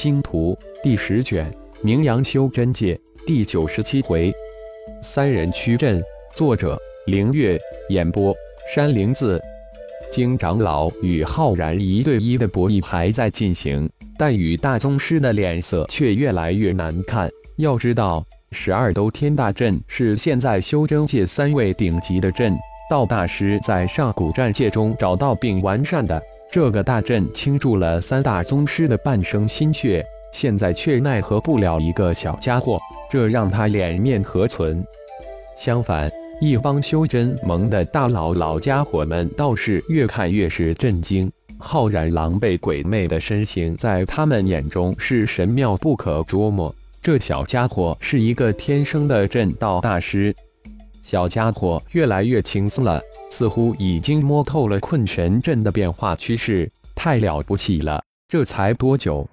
星图第十卷，名扬修真界第九十七回，三人驱阵。作者：凌月。演播：山灵子。经长老与浩然一对一的博弈还在进行，但与大宗师的脸色却越来越难看。要知道，十二兜天大阵是现在修真界三位顶级的阵道大师在上古战界中找到并完善的。这个大阵倾注了三大宗师的半生心血，现在却奈何不了一个小家伙，这让他脸面何存？相反，一帮修真盟的大佬老家伙们倒是越看越是震惊。浩然狼狈鬼魅的身形在他们眼中是神妙不可捉摸，这小家伙是一个天生的阵道大师。小家伙越来越轻松了。似乎已经摸透了困神阵的变化趋势，太了不起了！这才多久？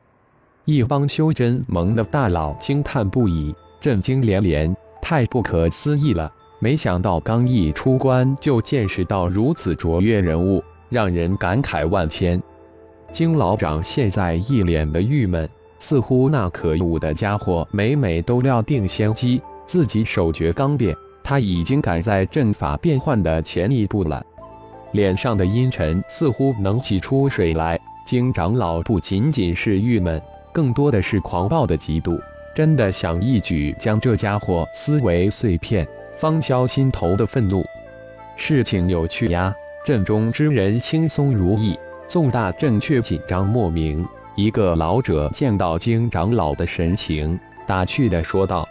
一帮修真盟的大佬惊叹不已，震惊连连，太不可思议了！没想到刚一出关就见识到如此卓越人物，让人感慨万千。金老长现在一脸的郁闷，似乎那可恶的家伙每每都料定先机，自己手诀刚变。他已经赶在阵法变换的前一步了，脸上的阴沉似乎能挤出水来。金长老不仅仅是郁闷，更多的是狂暴的嫉妒，真的想一举将这家伙撕为碎片，方消心头的愤怒。事情有趣呀，阵中之人轻松如意，纵大阵却紧张莫名。一个老者见到金长老的神情，打趣的说道：“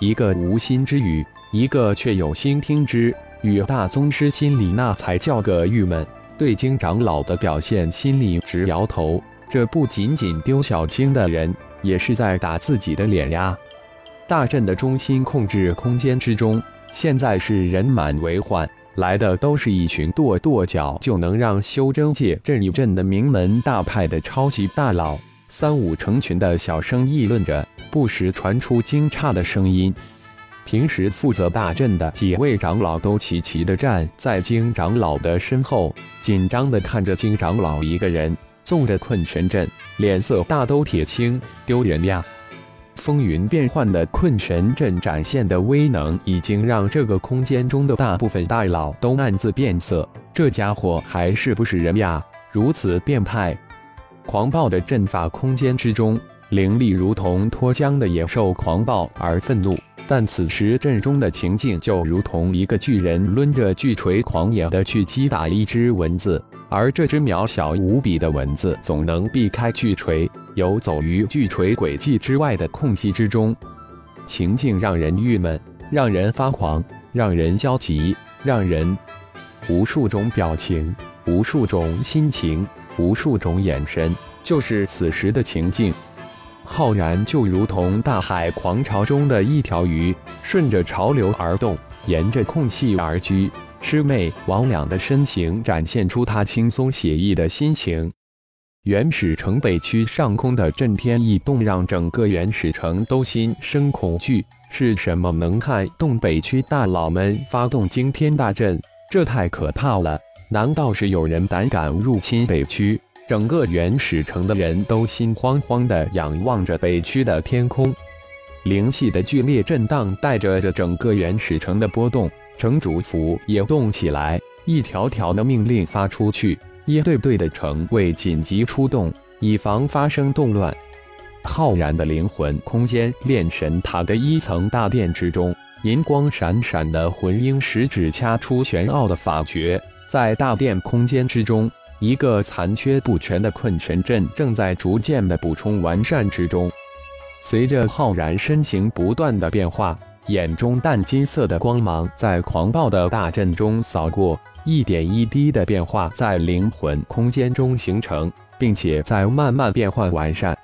一个无心之语。”一个却有心听之，与大宗师心里那才叫个郁闷。对金长老的表现，心里直摇头。这不仅仅丢小青的人，也是在打自己的脸呀。大阵的中心控制空间之中，现在是人满为患，来的都是一群跺跺脚就能让修真界震一震的名门大派的超级大佬。三五成群的小声议论着，不时传出惊诧的声音。平时负责大阵的几位长老都齐齐地站在金长老的身后，紧张地看着金长老一个人纵着困神阵，脸色大都铁青，丢人呀！风云变幻的困神阵展现的威能，已经让这个空间中的大部分大佬都暗自变色。这家伙还是不是人呀？如此变态！狂暴的阵法空间之中，灵力如同脱缰的野兽，狂暴而愤怒。但此时阵中的情境就如同一个巨人抡着巨锤狂野的去击打一只蚊子，而这只渺小无比的蚊子总能避开巨锤，游走于巨锤轨迹之外的空隙之中。情境让人郁闷，让人发狂，让人焦急，让人无数种表情，无数种心情，无数种眼神，就是此时的情境。浩然就如同大海狂潮中的一条鱼，顺着潮流而动，沿着空隙而居，魑魅魍魉的身形展现出他轻松写意的心情。原始城北区上空的震天异动让整个原始城都心生恐惧。是什么能撼动北区大佬们发动惊天大阵？这太可怕了！难道是有人胆敢入侵北区？整个原始城的人都心慌慌地仰望着北区的天空，灵气的剧烈震荡带着着整个原始城的波动，城主府也动起来，一条条的命令发出去，一队队的城卫紧急出动，以防发生动乱。浩然的灵魂空间炼神塔的一层大殿之中，银光闪闪的魂婴食指掐出玄奥的法诀，在大殿空间之中。一个残缺不全的困神阵正在逐渐的补充完善之中。随着浩然身形不断的变化，眼中淡金色的光芒在狂暴的大阵中扫过，一点一滴的变化在灵魂空间中形成，并且在慢慢变换完善。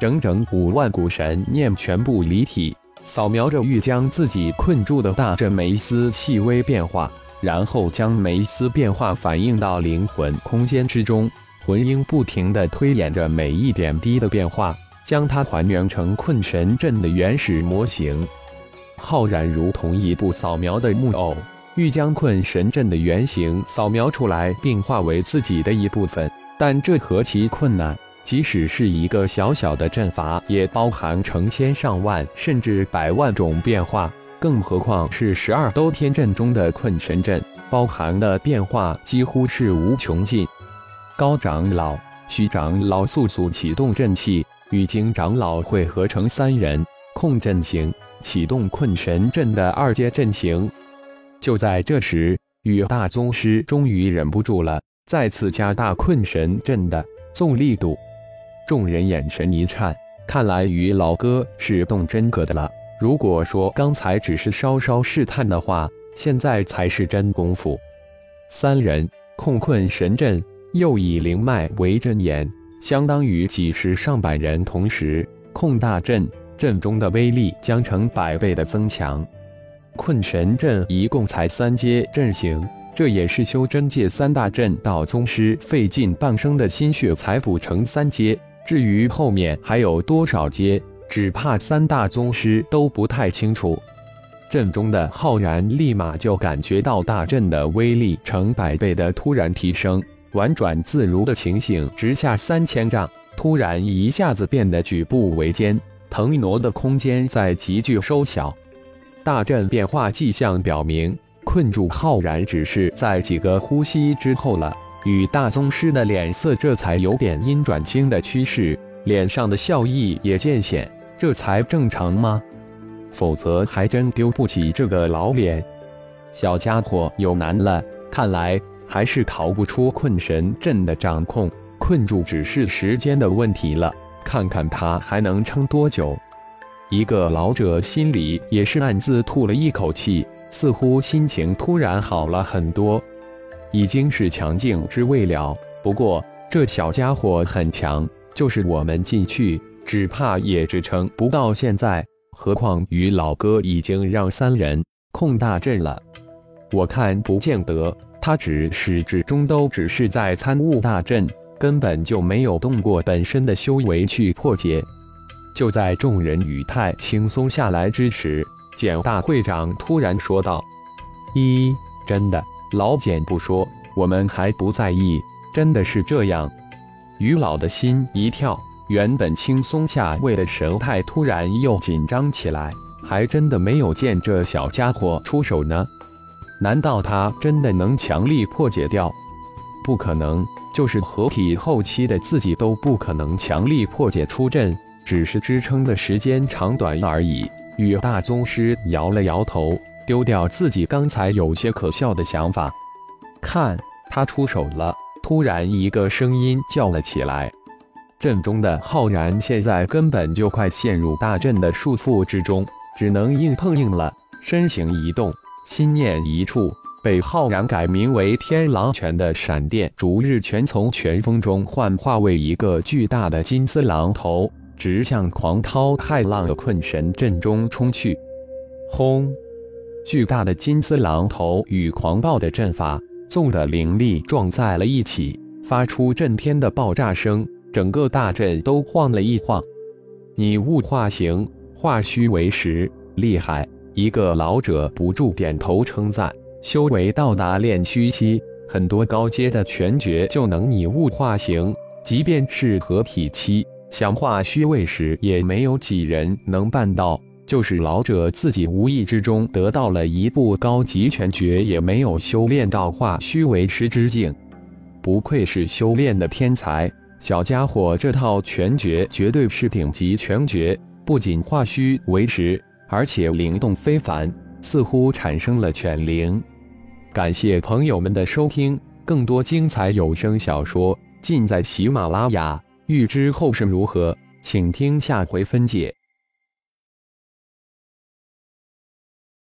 整整五万股神念全部离体，扫描着欲将自己困住的大阵每一丝细微变化。然后将每一丝变化反映到灵魂空间之中，魂婴不停地推演着每一点滴的变化，将它还原成困神阵的原始模型。浩然如同一部扫描的木偶，欲将困神阵的原型扫描出来，并化为自己的一部分。但这何其困难！即使是一个小小的阵法，也包含成千上万甚至百万种变化，更何况是十二兜天阵中的困神阵，包含的变化几乎是无穷尽。高长老、徐长老速速启动阵器，与金长老汇合成三人控阵型，启动困神阵的二阶阵型。就在这时，雨大宗师终于忍不住了，再次加大困神阵的纵力度。众人眼神一颤，看来于老哥是动真格的了。如果说刚才只是稍稍试探的话，现在才是真功夫。三人控困神阵。又以灵脉为阵眼，相当于几十上百人同时控大阵，阵中的威力将成百倍的增强。困神阵一共才三阶阵型，这也是修真界三大阵道宗师费尽半生的心血才补成三阶。至于后面还有多少阶，只怕三大宗师都不太清楚。阵中的浩然立马就感觉到大阵的威力成百倍的突然提升。婉转自如的情形，直下三千丈，突然一下子变得举步维艰，腾挪的空间在急剧收小。大阵变化迹象表明，困住浩然只是在几个呼吸之后了。与大宗师的脸色这才有点阴转晴的趋势，脸上的笑意也渐显，这才正常吗？否则还真丢不起这个老脸。小家伙有难了，看来。还是逃不出困神阵的掌控，困住只是时间的问题了。看看他还能撑多久。一个老者心里也是暗自吐了一口气，似乎心情突然好了很多。已经是强境之未了，不过这小家伙很强，就是我们进去，只怕也支撑不到现在。何况于老哥已经让三人控大阵了，我看不见得。他只是始终都只是在参悟大阵，根本就没有动过本身的修为去破解。就在众人语态轻松下来之时，简大会长突然说道：“一，真的，老简不说，我们还不在意，真的是这样。”于老的心一跳，原本轻松下位的神态突然又紧张起来，还真的没有见这小家伙出手呢。难道他真的能强力破解掉？不可能，就是合体后期的自己都不可能强力破解出阵，只是支撑的时间长短而已。与大宗师摇了摇头，丢掉自己刚才有些可笑的想法。看，他出手了！突然，一个声音叫了起来。阵中的浩然现在根本就快陷入大阵的束缚之中，只能硬碰硬了。身形一动。心念一触，被浩然改名为天狼拳的闪电逐日拳，从拳风中幻化为一个巨大的金丝狼头，直向狂涛骇浪的困神阵中冲去。轰！巨大的金丝狼头与狂暴的阵法纵的灵力撞在了一起，发出震天的爆炸声，整个大阵都晃了一晃。你物化形，化虚为实，厉害！一个老者不住点头称赞：“修为到达炼虚期，很多高阶的拳诀就能拟物化形；即便是合体期，想化虚为实，也没有几人能办到。就是老者自己无意之中得到了一部高级拳诀，也没有修炼到化虚为实之境。不愧是修炼的天才，小家伙这套拳诀绝对是顶级拳诀，不仅化虚为实。”而且灵动非凡，似乎产生了犬灵。感谢朋友们的收听，更多精彩有声小说尽在喜马拉雅。欲知后事如何，请听下回分解。